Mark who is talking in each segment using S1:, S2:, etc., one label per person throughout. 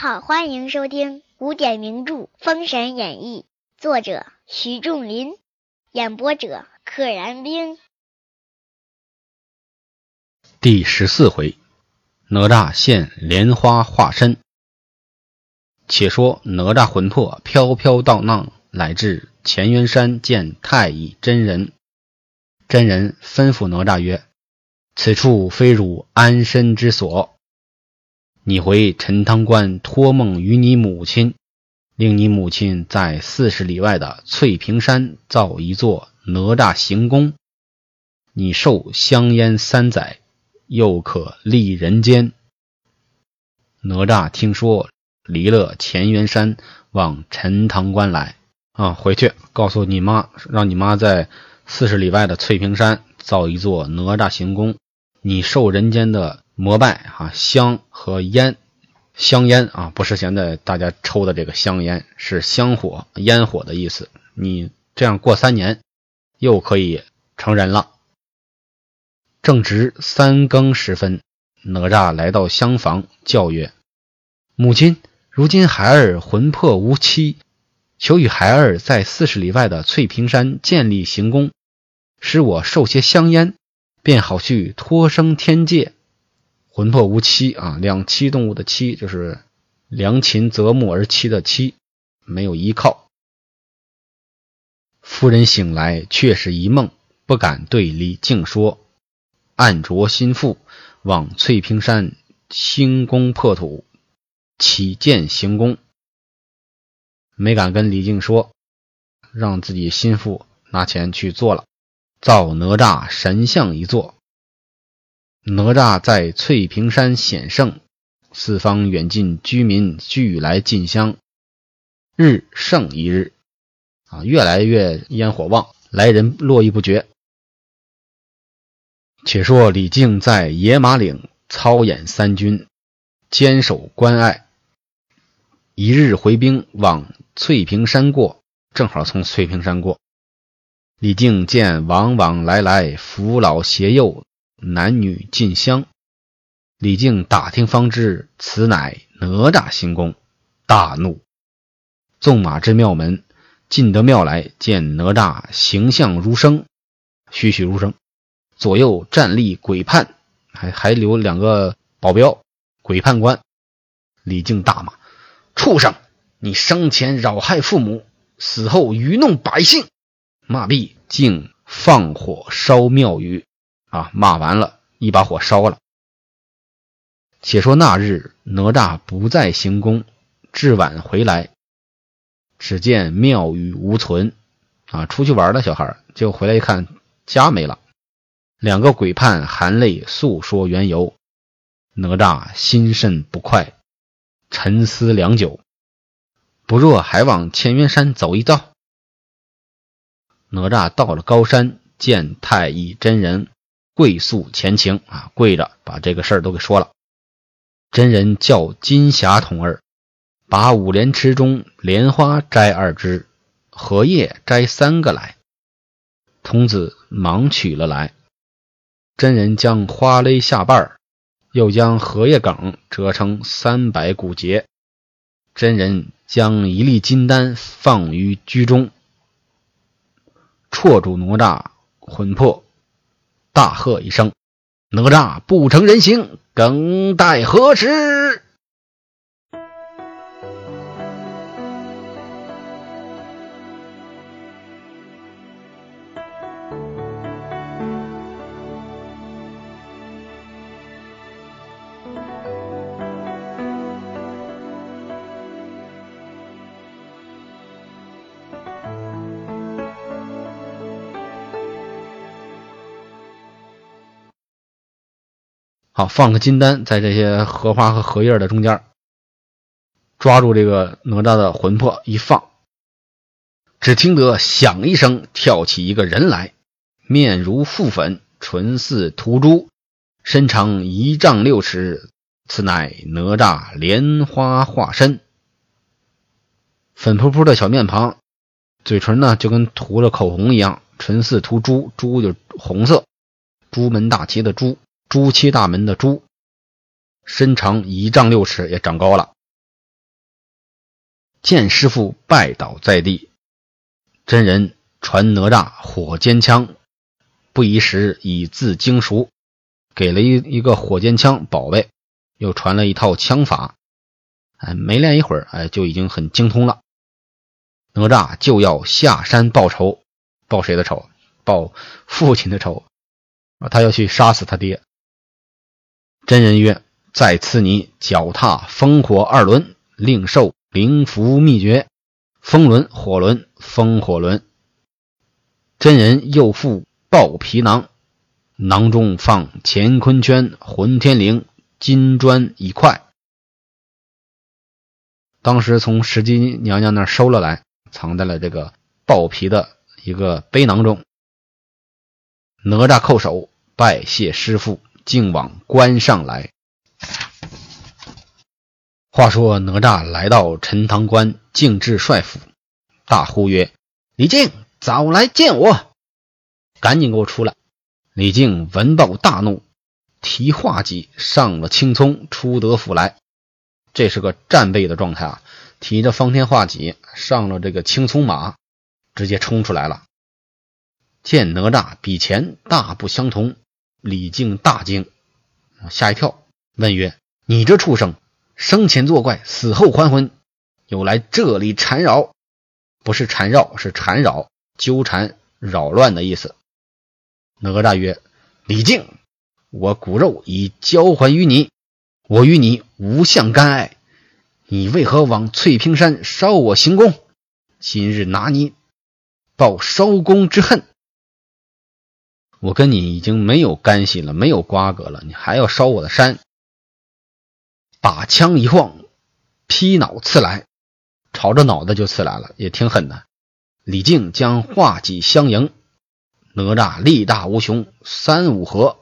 S1: 好，欢迎收听古典名著《封神演义》，作者徐仲林，演播者可燃冰。
S2: 第十四回，哪吒现莲花化身。且说哪吒魂魄飘飘荡荡，来至乾元山见太乙真人。真人吩咐哪吒曰：“此处非汝安身之所。”你回陈塘关托梦与你母亲，令你母亲在四十里外的翠屏山造一座哪吒行宫。你受香烟三载，又可立人间。哪吒听说，离了乾元山，往陈塘关来。啊，回去告诉你妈，让你妈在四十里外的翠屏山造一座哪吒行宫。你受人间的。膜拜哈香和烟，香烟啊，不是现在大家抽的这个香烟，是香火烟火的意思。你这样过三年，又可以成人了。正值三更时分，哪吒来到厢房，叫曰：“母亲，如今孩儿魂魄无期，求与孩儿在四十里外的翠屏山建立行宫，使我受些香烟，便好去托生天界。”魂魄无妻啊，两栖动物的栖就是良禽择木而栖的栖，没有依靠。夫人醒来却是一梦，不敢对李靖说，暗着心腹往翠屏山兴宫破土，起建行宫，没敢跟李靖说，让自己心腹拿钱去做了，造哪吒神像一座。哪吒在翠屏山显圣，四方远近居民俱来进香，日胜一日，啊，越来越烟火旺，来人络绎不绝。且说李靖在野马岭操演三军，坚守关隘。一日回兵往翠屏山过，正好从翠屏山过，李靖见往往来来扶老携幼。男女进香，李靖打听方知，此乃哪吒行宫，大怒，纵马至庙门，进得庙来，见哪吒形象如生，栩栩如生，左右站立鬼判，还还留两个保镖，鬼判官。李靖大骂：“畜生！你生前扰害父母，死后愚弄百姓。”骂毕，竟放火烧庙宇。啊！骂完了，一把火烧了。且说那日，哪吒不在行宫，至晚回来，只见庙宇无存。啊，出去玩的小孩就回来一看，家没了。两个鬼判含泪诉说缘由，哪吒心甚不快，沉思良久，不若还往乾元山走一遭。哪吒到了高山，见太乙真人。跪诉前情啊，跪着把这个事儿都给说了。真人叫金霞童儿，把五莲池中莲花摘二枝，荷叶摘三个来。童子忙取了来。真人将花勒下瓣又将荷叶梗折成三百股节。真人将一粒金丹放于居中，绰住哪吒魂魄。大喝一声：“哪吒不成人形，更待何时？”好，放个金丹在这些荷花和荷叶的中间，抓住这个哪吒的魂魄一放，只听得响一声，跳起一个人来，面如覆粉，唇似涂朱，身长一丈六尺，此乃哪吒莲花化身。粉扑扑的小面庞，嘴唇呢就跟涂了口红一样，唇似涂朱，朱就红色，朱门大旗的朱。朱漆大门的朱，身长一丈六尺，也长高了见师傅拜倒在地。真人传哪吒火尖枪，不一时已自精熟，给了一一个火尖枪宝贝，又传了一套枪法。哎，没练一会儿，哎，就已经很精通了。哪吒就要下山报仇，报谁的仇？报父亲的仇！他要去杀死他爹。真人曰：“再赐你脚踏风火二轮，另受灵符秘诀。”风轮、火轮、风火轮。真人又附抱皮囊，囊中放乾坤圈、混天绫、金砖一块。当时从石矶娘娘那儿收了来，藏在了这个抱皮的一个背囊中。哪吒叩首拜谢师傅，竟往关上来。话说哪吒来到陈塘关敬至帅府，大呼曰：“李靖，早来见我！赶紧给我出来！”李靖闻报大怒，提画戟上了青葱，出得府来。这是个战备的状态啊！提着方天画戟上了这个青葱马，直接冲出来了。见哪吒比前大不相同，李靖大惊，吓一跳，问曰：“你这畜生！”生前作怪，死后还魂，又来这里缠绕，不是缠绕，是缠绕、纠缠、扰乱的意思。哪吒曰：“李靖，我骨肉已交还于你，我与你无相干爱，你为何往翠屏山烧我行宫？今日拿你报烧宫之恨。我跟你已经没有干系了，没有瓜葛了，你还要烧我的山？”把枪一晃，劈脑刺来，朝着脑袋就刺来了，也挺狠的。李靖将画戟相迎，哪吒力大无穷，三五合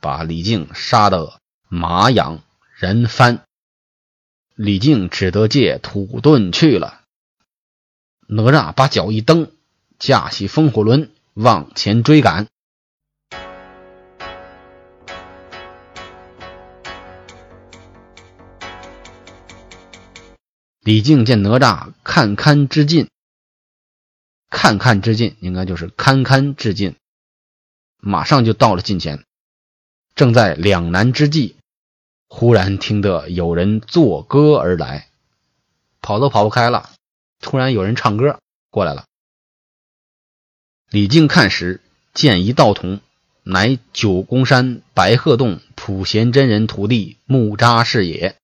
S2: 把李靖杀得马仰人翻。李靖只得借土遁去了。哪吒把脚一蹬，驾起风火轮往前追赶。李靖见哪吒堪堪之近，堪堪之近应该就是堪堪之近，马上就到了近前。正在两难之际，忽然听得有人作歌而来，跑都跑不开了。突然有人唱歌过来了。李靖看时，见一道童，乃九宫山白鹤洞普贤真人徒弟木吒是也。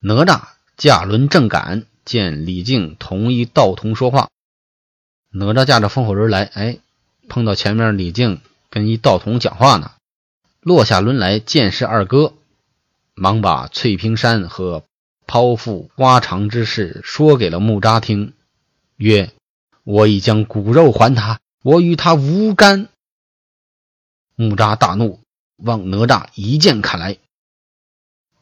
S2: 哪吒。驾轮正赶，见李靖同一道童说话。哪吒驾着风火轮来，哎，碰到前面李靖跟一道童讲话呢。落下轮来，见是二哥，忙把翠屏山和剖腹挖肠之事说给了木吒听，曰：“我已将骨肉还他，我与他无干。”木吒大怒，望哪吒一剑砍来。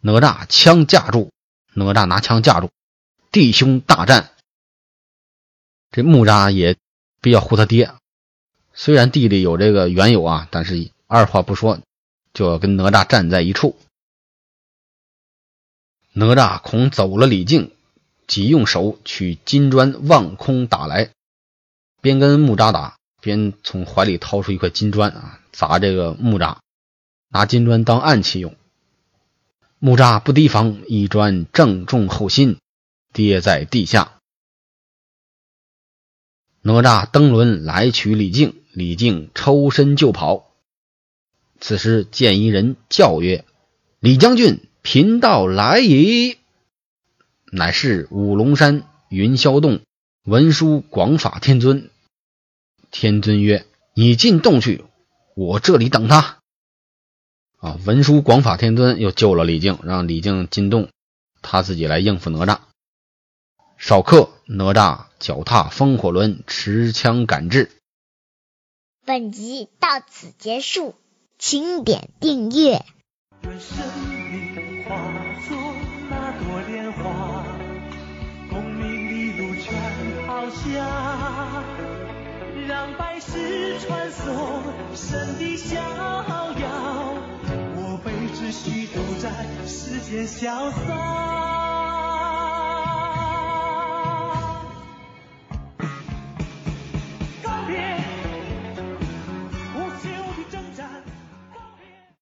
S2: 哪吒枪架住。哪吒拿枪架住，弟兄大战。这木吒也比较护他爹，虽然地里有这个缘由啊，但是二话不说就要跟哪吒站在一处。哪吒恐走了李靖，即用手取金砖望空打来，边跟木吒打，边从怀里掏出一块金砖啊，砸这个木吒，拿金砖当暗器用。木吒不提防，一砖正中后心，跌在地下。哪吒登轮来取李靖，李靖抽身就跑。此时见一人叫曰：“李将军，贫道来矣！”乃是五龙山云霄洞文殊广法天尊。天尊曰：“你进洞去，我这里等他。”啊！文殊广法天尊又救了李靖，让李靖进洞，他自己来应付哪吒。少客，哪吒脚踏风火轮，持枪赶至。
S1: 本集到此结束，请点订阅。愿生命化作那朵莲花，功名利禄全抛下，让百世传颂神的逍遥。被只需都在世间潇洒。